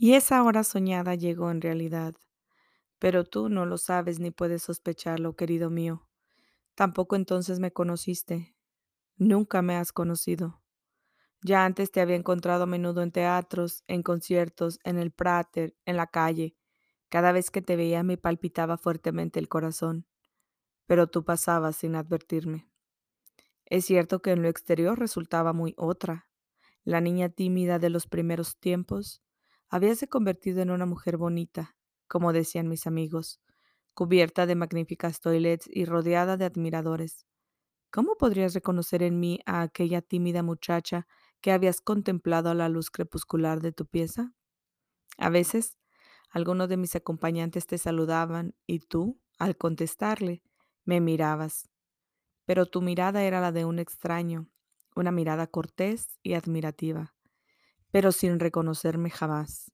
Y esa hora soñada llegó en realidad, pero tú no lo sabes ni puedes sospecharlo, querido mío. Tampoco entonces me conociste. Nunca me has conocido. Ya antes te había encontrado a menudo en teatros, en conciertos, en el Prater, en la calle. Cada vez que te veía me palpitaba fuertemente el corazón, pero tú pasabas sin advertirme. Es cierto que en lo exterior resultaba muy otra. La niña tímida de los primeros tiempos habíase convertido en una mujer bonita, como decían mis amigos, cubierta de magníficas toilets y rodeada de admiradores. ¿Cómo podrías reconocer en mí a aquella tímida muchacha que habías contemplado a la luz crepuscular de tu pieza? A veces, algunos de mis acompañantes te saludaban y tú, al contestarle, me mirabas, pero tu mirada era la de un extraño, una mirada cortés y admirativa, pero sin reconocerme jamás.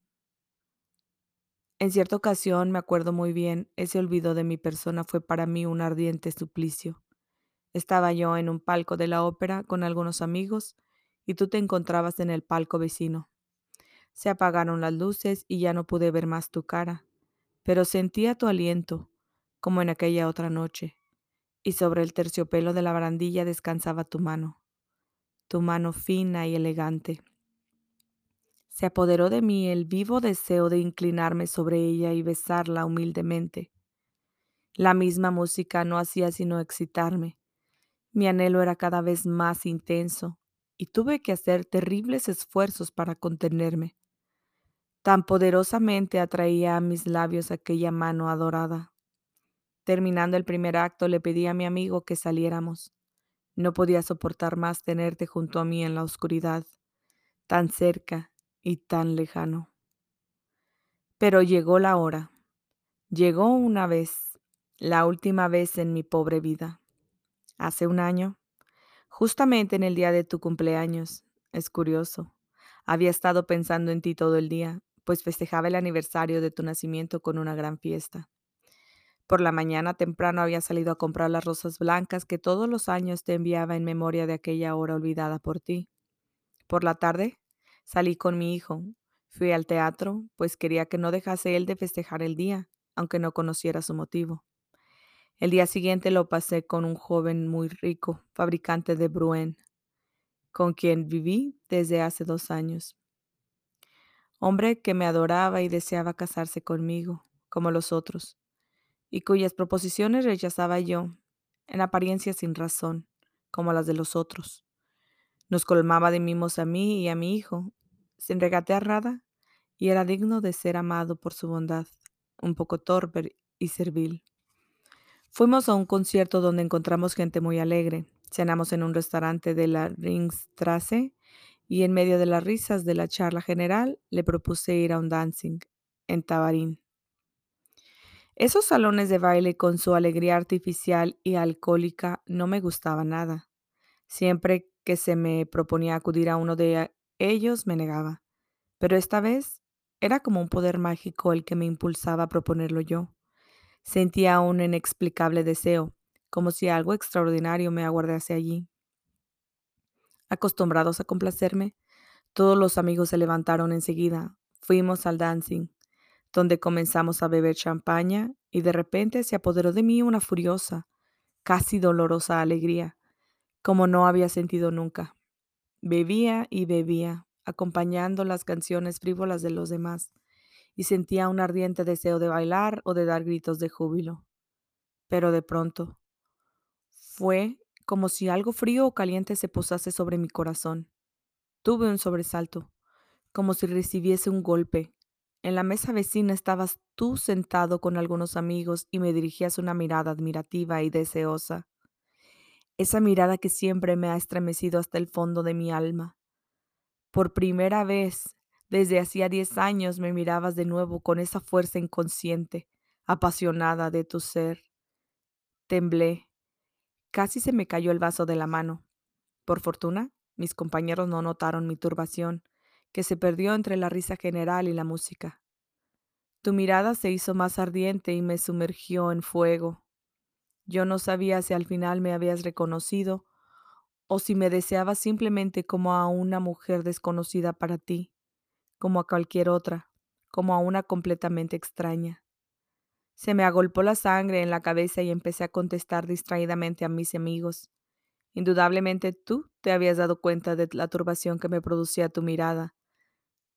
En cierta ocasión, me acuerdo muy bien, ese olvido de mi persona fue para mí un ardiente suplicio. Estaba yo en un palco de la ópera con algunos amigos y tú te encontrabas en el palco vecino. Se apagaron las luces y ya no pude ver más tu cara, pero sentía tu aliento, como en aquella otra noche, y sobre el terciopelo de la barandilla descansaba tu mano, tu mano fina y elegante. Se apoderó de mí el vivo deseo de inclinarme sobre ella y besarla humildemente. La misma música no hacía sino excitarme. Mi anhelo era cada vez más intenso y tuve que hacer terribles esfuerzos para contenerme. Tan poderosamente atraía a mis labios aquella mano adorada. Terminando el primer acto le pedí a mi amigo que saliéramos. No podía soportar más tenerte junto a mí en la oscuridad, tan cerca y tan lejano. Pero llegó la hora. Llegó una vez, la última vez en mi pobre vida. Hace un año, justamente en el día de tu cumpleaños. Es curioso. Había estado pensando en ti todo el día, pues festejaba el aniversario de tu nacimiento con una gran fiesta. Por la mañana temprano había salido a comprar las rosas blancas que todos los años te enviaba en memoria de aquella hora olvidada por ti. Por la tarde salí con mi hijo. Fui al teatro, pues quería que no dejase él de festejar el día, aunque no conociera su motivo. El día siguiente lo pasé con un joven muy rico, fabricante de Bruen, con quien viví desde hace dos años. Hombre que me adoraba y deseaba casarse conmigo, como los otros, y cuyas proposiciones rechazaba yo, en apariencia sin razón, como las de los otros. Nos colmaba de mimos a mí y a mi hijo, sin regatear nada, y era digno de ser amado por su bondad, un poco torpe y servil. Fuimos a un concierto donde encontramos gente muy alegre. Cenamos en un restaurante de la Ringstrasse y en medio de las risas de la charla general le propuse ir a un dancing en Tabarín. Esos salones de baile con su alegría artificial y alcohólica no me gustaban nada. Siempre que se me proponía acudir a uno de ellos me negaba, pero esta vez era como un poder mágico el que me impulsaba a proponerlo yo. Sentía un inexplicable deseo, como si algo extraordinario me aguardase allí. Acostumbrados a complacerme, todos los amigos se levantaron enseguida. Fuimos al dancing, donde comenzamos a beber champaña y de repente se apoderó de mí una furiosa, casi dolorosa alegría, como no había sentido nunca. Bebía y bebía, acompañando las canciones frívolas de los demás y sentía un ardiente deseo de bailar o de dar gritos de júbilo. Pero de pronto fue como si algo frío o caliente se posase sobre mi corazón. Tuve un sobresalto, como si recibiese un golpe. En la mesa vecina estabas tú sentado con algunos amigos y me dirigías una mirada admirativa y deseosa. Esa mirada que siempre me ha estremecido hasta el fondo de mi alma. Por primera vez desde hacía diez años me mirabas de nuevo con esa fuerza inconsciente, apasionada de tu ser. Temblé. Casi se me cayó el vaso de la mano. Por fortuna, mis compañeros no notaron mi turbación, que se perdió entre la risa general y la música. Tu mirada se hizo más ardiente y me sumergió en fuego. Yo no sabía si al final me habías reconocido o si me deseabas simplemente como a una mujer desconocida para ti como a cualquier otra, como a una completamente extraña. Se me agolpó la sangre en la cabeza y empecé a contestar distraídamente a mis amigos. Indudablemente tú te habías dado cuenta de la turbación que me producía tu mirada.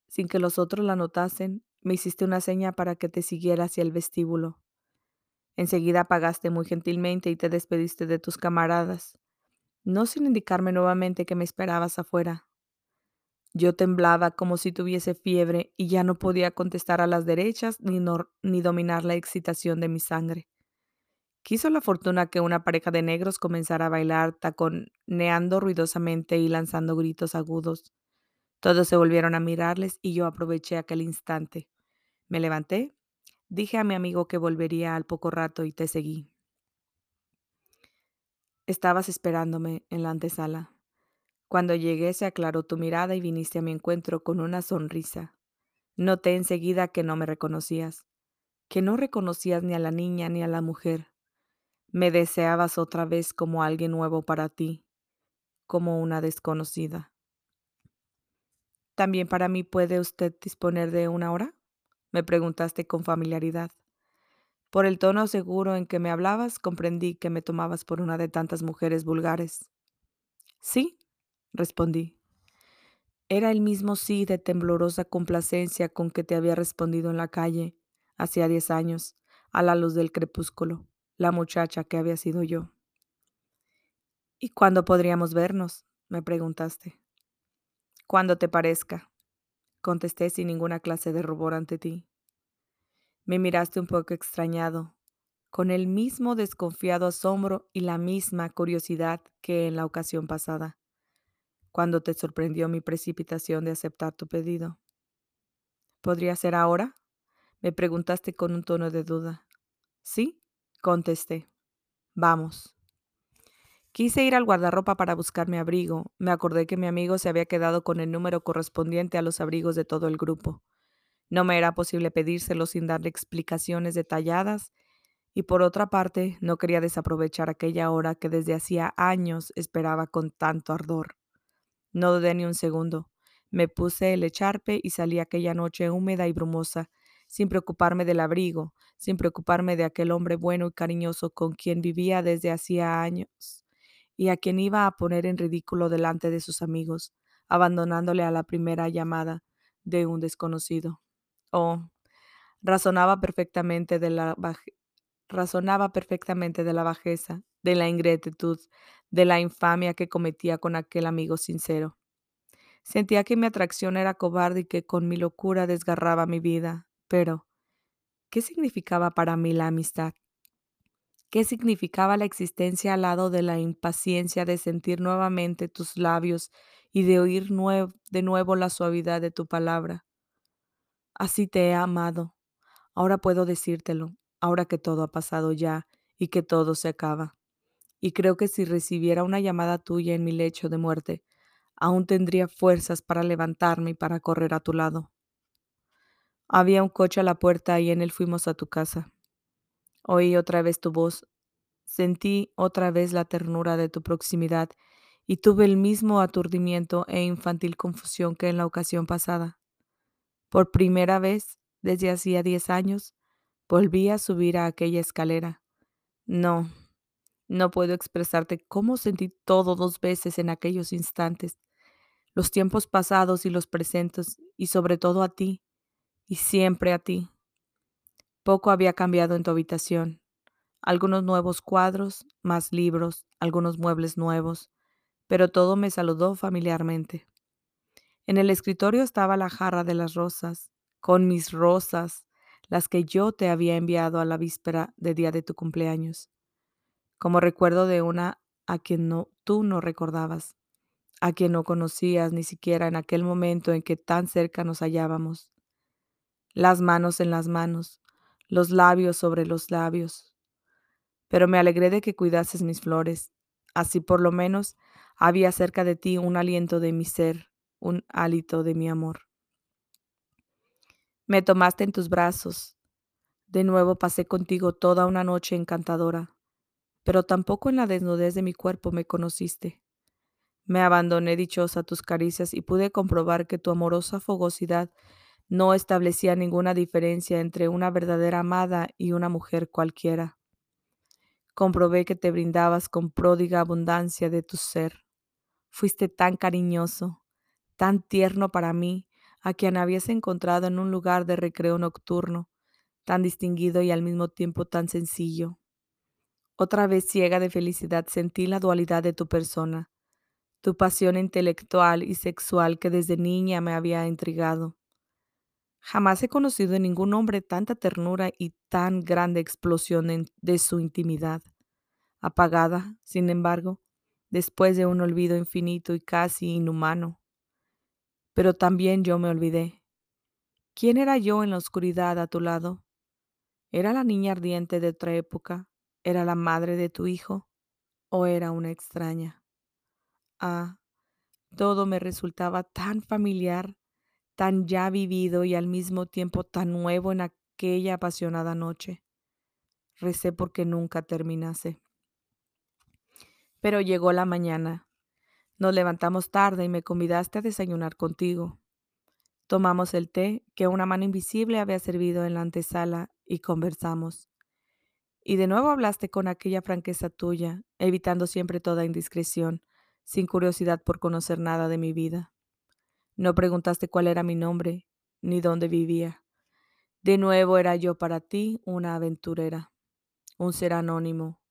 Sin que los otros la notasen, me hiciste una seña para que te siguiera hacia el vestíbulo. Enseguida pagaste muy gentilmente y te despediste de tus camaradas, no sin indicarme nuevamente que me esperabas afuera. Yo temblaba como si tuviese fiebre y ya no podía contestar a las derechas ni, ni dominar la excitación de mi sangre. Quiso la fortuna que una pareja de negros comenzara a bailar taconeando ruidosamente y lanzando gritos agudos. Todos se volvieron a mirarles y yo aproveché aquel instante. Me levanté Dije a mi amigo que volvería al poco rato y te seguí. Estabas esperándome en la antesala. Cuando llegué se aclaró tu mirada y viniste a mi encuentro con una sonrisa. Noté enseguida que no me reconocías, que no reconocías ni a la niña ni a la mujer. Me deseabas otra vez como alguien nuevo para ti, como una desconocida. ¿También para mí puede usted disponer de una hora? Me preguntaste con familiaridad. Por el tono seguro en que me hablabas, comprendí que me tomabas por una de tantas mujeres vulgares. Sí, respondí. Era el mismo sí de temblorosa complacencia con que te había respondido en la calle, hacía diez años, a la luz del crepúsculo, la muchacha que había sido yo. ¿Y cuándo podríamos vernos? me preguntaste. Cuando te parezca, contesté sin ninguna clase de rubor ante ti. Me miraste un poco extrañado, con el mismo desconfiado asombro y la misma curiosidad que en la ocasión pasada, cuando te sorprendió mi precipitación de aceptar tu pedido. ¿Podría ser ahora? Me preguntaste con un tono de duda. Sí, contesté. Vamos. Quise ir al guardarropa para buscar mi abrigo. Me acordé que mi amigo se había quedado con el número correspondiente a los abrigos de todo el grupo. No me era posible pedírselo sin darle explicaciones detalladas y por otra parte no quería desaprovechar aquella hora que desde hacía años esperaba con tanto ardor. No dudé ni un segundo. Me puse el echarpe y salí aquella noche húmeda y brumosa, sin preocuparme del abrigo, sin preocuparme de aquel hombre bueno y cariñoso con quien vivía desde hacía años y a quien iba a poner en ridículo delante de sus amigos, abandonándole a la primera llamada de un desconocido. Oh, razonaba perfectamente de la razonaba perfectamente de la bajeza, de la ingratitud, de la infamia que cometía con aquel amigo sincero. Sentía que mi atracción era cobarde y que con mi locura desgarraba mi vida, pero ¿qué significaba para mí la amistad? Qué significaba la existencia al lado de la impaciencia de sentir nuevamente tus labios y de oír de nuevo la suavidad de tu palabra. Así te he amado. Ahora puedo decírtelo, ahora que todo ha pasado ya y que todo se acaba. Y creo que si recibiera una llamada tuya en mi lecho de muerte, aún tendría fuerzas para levantarme y para correr a tu lado. Había un coche a la puerta y en él fuimos a tu casa. Oí otra vez tu voz, sentí otra vez la ternura de tu proximidad y tuve el mismo aturdimiento e infantil confusión que en la ocasión pasada. Por primera vez, desde hacía diez años, volví a subir a aquella escalera. No, no puedo expresarte cómo sentí todo dos veces en aquellos instantes, los tiempos pasados y los presentes, y sobre todo a ti, y siempre a ti. Poco había cambiado en tu habitación. Algunos nuevos cuadros, más libros, algunos muebles nuevos, pero todo me saludó familiarmente. En el escritorio estaba la jarra de las rosas, con mis rosas, las que yo te había enviado a la víspera de día de tu cumpleaños, como recuerdo de una a quien no, tú no recordabas, a quien no conocías ni siquiera en aquel momento en que tan cerca nos hallábamos. Las manos en las manos, los labios sobre los labios. Pero me alegré de que cuidases mis flores. Así por lo menos había cerca de ti un aliento de mi ser, un hálito de mi amor. Me tomaste en tus brazos. De nuevo pasé contigo toda una noche encantadora, pero tampoco en la desnudez de mi cuerpo me conociste. Me abandoné dichosa a tus caricias y pude comprobar que tu amorosa fogosidad No establecía ninguna diferencia entre una verdadera amada y una mujer cualquiera. Comprobé que te brindabas con pródiga abundancia de tu ser. Fuiste tan cariñoso, tan tierno para mí, a quien habías encontrado en un lugar de recreo nocturno, tan distinguido y al mismo tiempo tan sencillo. Otra vez ciega de felicidad sentí la dualidad de tu persona, tu pasión intelectual y sexual que desde niña me había intrigado. Jamás he conocido en ningún hombre tanta ternura y tan grande explosión de su intimidad, apagada, sin embargo, después de un olvido infinito y casi inhumano. Pero también yo me olvidé. ¿Quién era yo en la oscuridad a tu lado? ¿Era la niña ardiente de otra época? ¿Era la madre de tu hijo? ¿O era una extraña? Ah, todo me resultaba tan familiar, tan ya vivido y al mismo tiempo tan nuevo en aquella apasionada noche. Recé porque nunca terminase. Pero llegó la mañana. Nos levantamos tarde y me convidaste a desayunar contigo. Tomamos el té que una mano invisible había servido en la antesala y conversamos. Y de nuevo hablaste con aquella franqueza tuya, evitando siempre toda indiscreción, sin curiosidad por conocer nada de mi vida. No preguntaste cuál era mi nombre, ni dónde vivía. De nuevo era yo para ti una aventurera, un ser anónimo,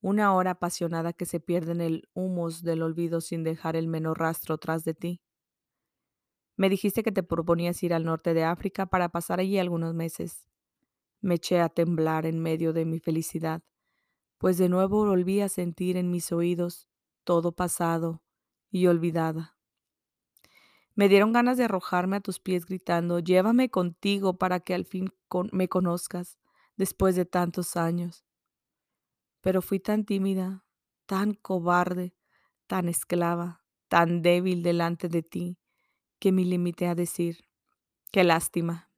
una hora apasionada que se pierde en el humus del olvido sin dejar el menor rastro tras de ti. Me dijiste que te proponías ir al norte de África para pasar allí algunos meses. Me eché a temblar en medio de mi felicidad, pues de nuevo volví a sentir en mis oídos todo pasado y olvidada. Me dieron ganas de arrojarme a tus pies gritando, llévame contigo para que al fin me conozcas después de tantos años pero fui tan tímida, tan cobarde, tan esclava, tan débil delante de ti, que me limité a decir, qué lástima.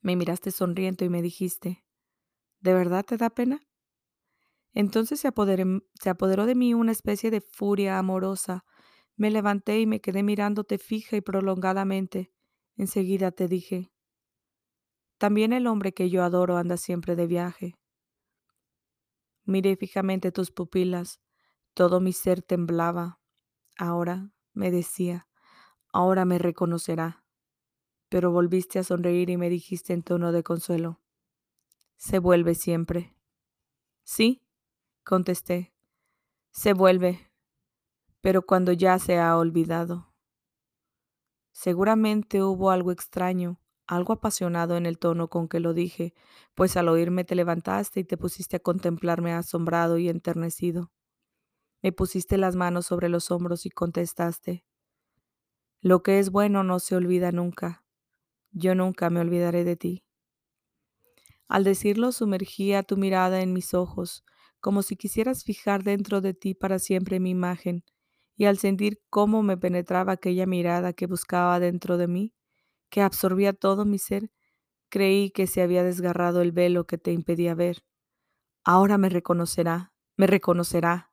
Me miraste sonriendo y me dijiste, ¿de verdad te da pena? Entonces se, se apoderó de mí una especie de furia amorosa. Me levanté y me quedé mirándote fija y prolongadamente. Enseguida te dije, también el hombre que yo adoro anda siempre de viaje. Miré fijamente tus pupilas. Todo mi ser temblaba. Ahora, me decía, ahora me reconocerá. Pero volviste a sonreír y me dijiste en tono de consuelo, se vuelve siempre. Sí, contesté, se vuelve, pero cuando ya se ha olvidado. Seguramente hubo algo extraño, algo apasionado en el tono con que lo dije, pues al oírme te levantaste y te pusiste a contemplarme asombrado y enternecido. Me pusiste las manos sobre los hombros y contestaste, Lo que es bueno no se olvida nunca. Yo nunca me olvidaré de ti. Al decirlo sumergía tu mirada en mis ojos, como si quisieras fijar dentro de ti para siempre mi imagen, y al sentir cómo me penetraba aquella mirada que buscaba dentro de mí, que absorbía todo mi ser, creí que se había desgarrado el velo que te impedía ver. Ahora me reconocerá, me reconocerá.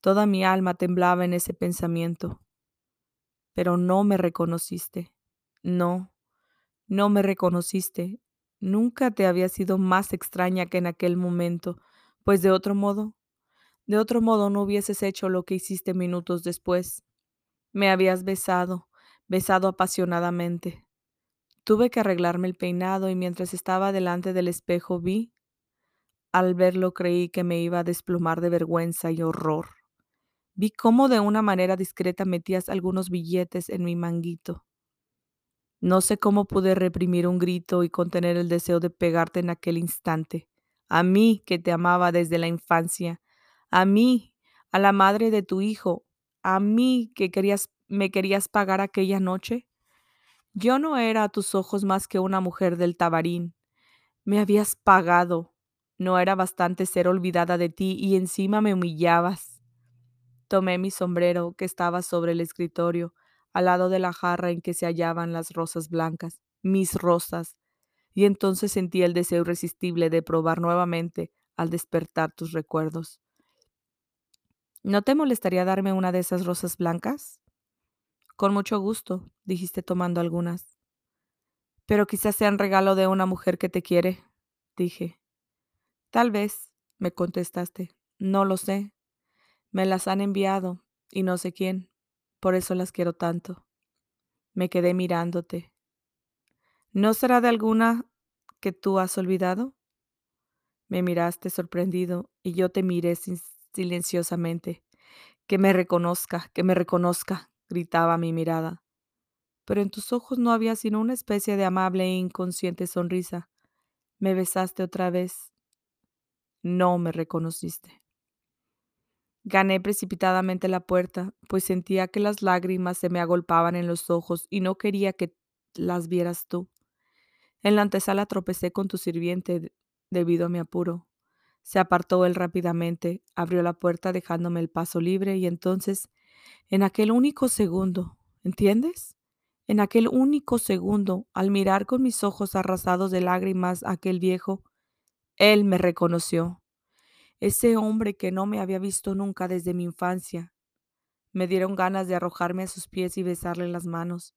Toda mi alma temblaba en ese pensamiento. Pero no me reconociste. No, no me reconociste. Nunca te había sido más extraña que en aquel momento, pues de otro modo, de otro modo no hubieses hecho lo que hiciste minutos después. Me habías besado, besado apasionadamente. Tuve que arreglarme el peinado y mientras estaba delante del espejo vi, al verlo creí que me iba a desplumar de vergüenza y horror. Vi cómo de una manera discreta metías algunos billetes en mi manguito. No sé cómo pude reprimir un grito y contener el deseo de pegarte en aquel instante. A mí que te amaba desde la infancia, a mí, a la madre de tu hijo, a mí que querías, me querías pagar aquella noche. Yo no era a tus ojos más que una mujer del tabarín. Me habías pagado. No era bastante ser olvidada de ti y encima me humillabas. Tomé mi sombrero que estaba sobre el escritorio, al lado de la jarra en que se hallaban las rosas blancas, mis rosas, y entonces sentí el deseo irresistible de probar nuevamente al despertar tus recuerdos. ¿No te molestaría darme una de esas rosas blancas? Con mucho gusto, dijiste tomando algunas. Pero quizás sea un regalo de una mujer que te quiere, dije. Tal vez, me contestaste. No lo sé. Me las han enviado, y no sé quién. Por eso las quiero tanto. Me quedé mirándote. ¿No será de alguna que tú has olvidado? Me miraste sorprendido y yo te miré silenciosamente. Que me reconozca, que me reconozca, gritaba mi mirada. Pero en tus ojos no había sino una especie de amable e inconsciente sonrisa. Me besaste otra vez. No me reconociste. Gané precipitadamente la puerta, pues sentía que las lágrimas se me agolpaban en los ojos y no quería que las vieras tú. En la antesala tropecé con tu sirviente debido a mi apuro. Se apartó él rápidamente, abrió la puerta dejándome el paso libre y entonces, en aquel único segundo, ¿entiendes? En aquel único segundo, al mirar con mis ojos arrasados de lágrimas a aquel viejo, él me reconoció. Ese hombre que no me había visto nunca desde mi infancia. Me dieron ganas de arrojarme a sus pies y besarle las manos.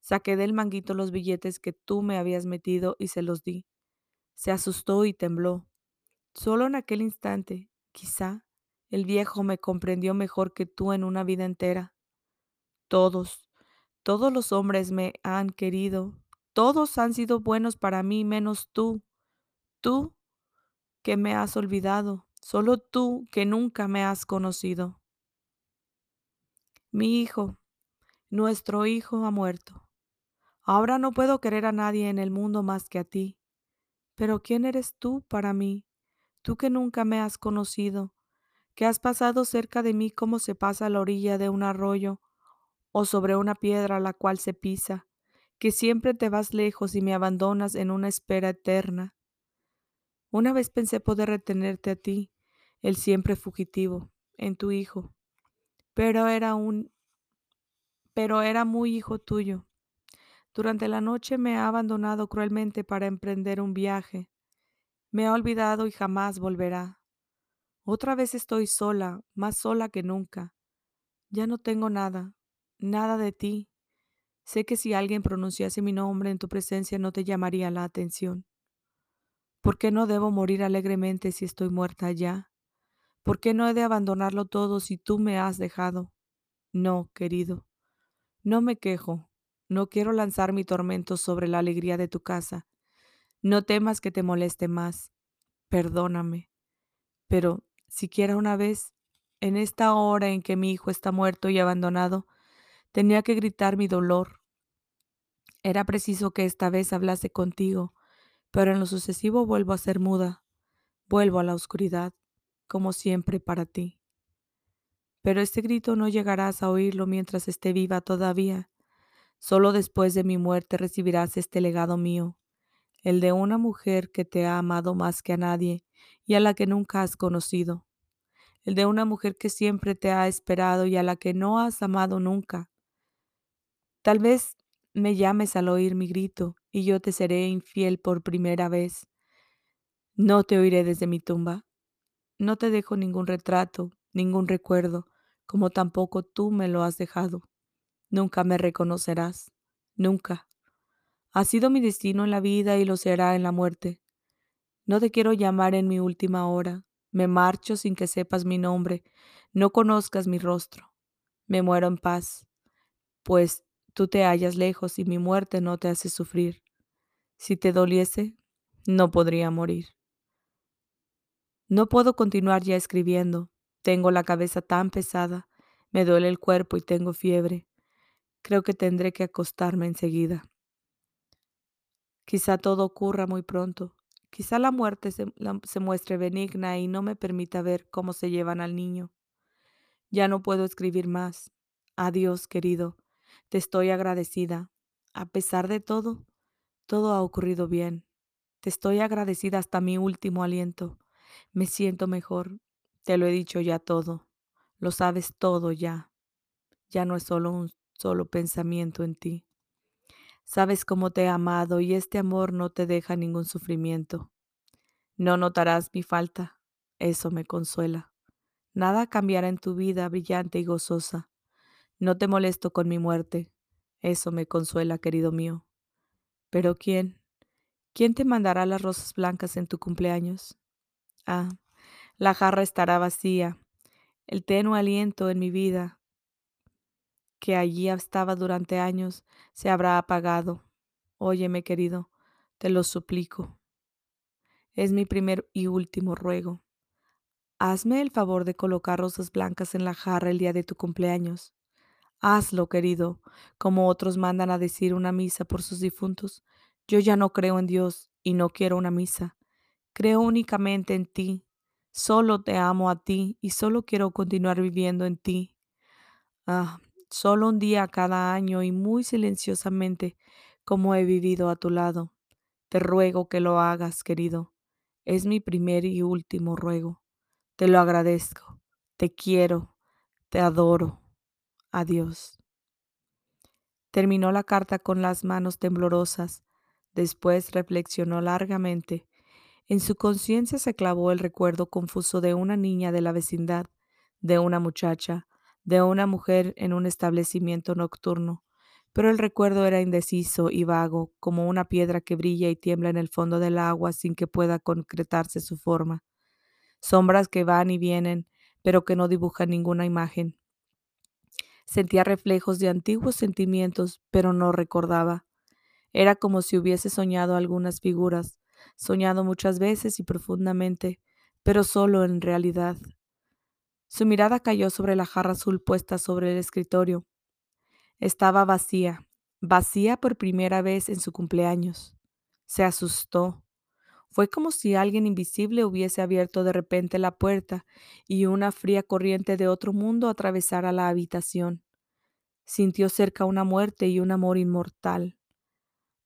Saqué del manguito los billetes que tú me habías metido y se los di. Se asustó y tembló. Solo en aquel instante, quizá, el viejo me comprendió mejor que tú en una vida entera. Todos, todos los hombres me han querido, todos han sido buenos para mí menos tú, tú que me has olvidado, solo tú que nunca me has conocido. Mi hijo, nuestro hijo ha muerto. Ahora no puedo querer a nadie en el mundo más que a ti. Pero ¿quién eres tú para mí? Tú que nunca me has conocido, que has pasado cerca de mí como se pasa a la orilla de un arroyo o sobre una piedra a la cual se pisa, que siempre te vas lejos y me abandonas en una espera eterna. Una vez pensé poder retenerte a ti, el siempre fugitivo, en tu hijo, pero era un pero era muy hijo tuyo durante la noche me ha abandonado cruelmente para emprender un viaje. Me ha olvidado y jamás volverá. Otra vez estoy sola, más sola que nunca. Ya no tengo nada, nada de ti. Sé que si alguien pronunciase mi nombre en tu presencia no te llamaría la atención. ¿Por qué no debo morir alegremente si estoy muerta ya? ¿Por qué no he de abandonarlo todo si tú me has dejado? No, querido. No me quejo, no quiero lanzar mi tormento sobre la alegría de tu casa. No temas que te moleste más. Perdóname. Pero, siquiera una vez, en esta hora en que mi hijo está muerto y abandonado, tenía que gritar mi dolor. Era preciso que esta vez hablase contigo, pero en lo sucesivo vuelvo a ser muda, vuelvo a la oscuridad, como siempre para ti. Pero este grito no llegarás a oírlo mientras esté viva todavía, Solo después de mi muerte recibirás este legado mío, el de una mujer que te ha amado más que a nadie y a la que nunca has conocido, el de una mujer que siempre te ha esperado y a la que no has amado nunca. Tal vez me llames al oír mi grito y yo te seré infiel por primera vez. No te oiré desde mi tumba. No te dejo ningún retrato, ningún recuerdo, como tampoco tú me lo has dejado. Nunca me reconocerás, nunca. Ha sido mi destino en la vida y lo será en la muerte. No te quiero llamar en mi última hora. Me marcho sin que sepas mi nombre, no conozcas mi rostro. Me muero en paz, pues tú te hallas lejos y mi muerte no te hace sufrir. Si te doliese, no podría morir. No puedo continuar ya escribiendo. Tengo la cabeza tan pesada, me duele el cuerpo y tengo fiebre. Creo que tendré que acostarme enseguida. Quizá todo ocurra muy pronto. Quizá la muerte se, muestre benigna y no me permita ver cómo se llevan al niño. Ya no puedo escribir más. Adiós, querido. Te estoy agradecida. A pesar de todo, todo ha ocurrido bien. Te estoy agradecida hasta mi último aliento. Me siento mejor. Te lo he dicho ya todo. Lo sabes todo ya. Ya no es solo un solo pensamiento en ti. Sabes cómo te he amado y este amor no te deja ningún sufrimiento. No notarás mi falta, eso me consuela. Nada cambiará en tu vida brillante y gozosa. No te molesto con mi muerte, eso me consuela, querido mío. ¿Pero quién? ¿Quién te mandará las rosas blancas en tu cumpleaños? Ah, la jarra estará vacía. El tenue aliento en mi vida, que allí estaba durante años, se habrá apagado. Óyeme, querido, te lo suplico. Es mi primer y último ruego. Hazme el favor de colocar rosas blancas en la jarra el día de tu cumpleaños. Hazlo, querido, como otros mandan a decir una misa por sus difuntos. Yo ya no creo en Dios y no quiero una misa. Creo únicamente en ti. Solo te amo a ti y solo quiero continuar viviendo en ti. Ah, solo un día cada año y muy silenciosamente como he vivido a tu lado. Te ruego que lo hagas, querido. Es mi primer y último ruego. Te lo agradezco. Te quiero. Te adoro. Adiós. Terminó la carta con las manos temblorosas. Después reflexionó largamente. En su conciencia se clavó el recuerdo confuso de una niña de la vecindad, de una muchacha, de una mujer en un establecimiento nocturno, pero el recuerdo era indeciso y vago, como una piedra que brilla y tiembla en el fondo del agua sin que pueda concretarse su forma. Sombras que van y vienen, pero que no dibujan ninguna imagen. Sentía reflejos de antiguos sentimientos, pero no recordaba. Era como si hubiese soñado algunas figuras, soñado muchas veces y profundamente, pero solo en realidad. Su mirada cayó sobre la jarra azul puesta sobre el escritorio. Estaba vacía, vacía por primera vez en su cumpleaños. Se asustó. Fue como si alguien invisible hubiese abierto de repente la puerta y una fría corriente de otro mundo atravesara la habitación. Sintió cerca una muerte y un amor inmortal.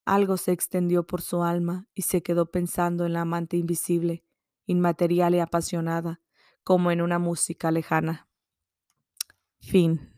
Algo se extendió por su alma y se quedó pensando en la amante invisible, inmaterial y apasionada, como en una música lejana. Fin.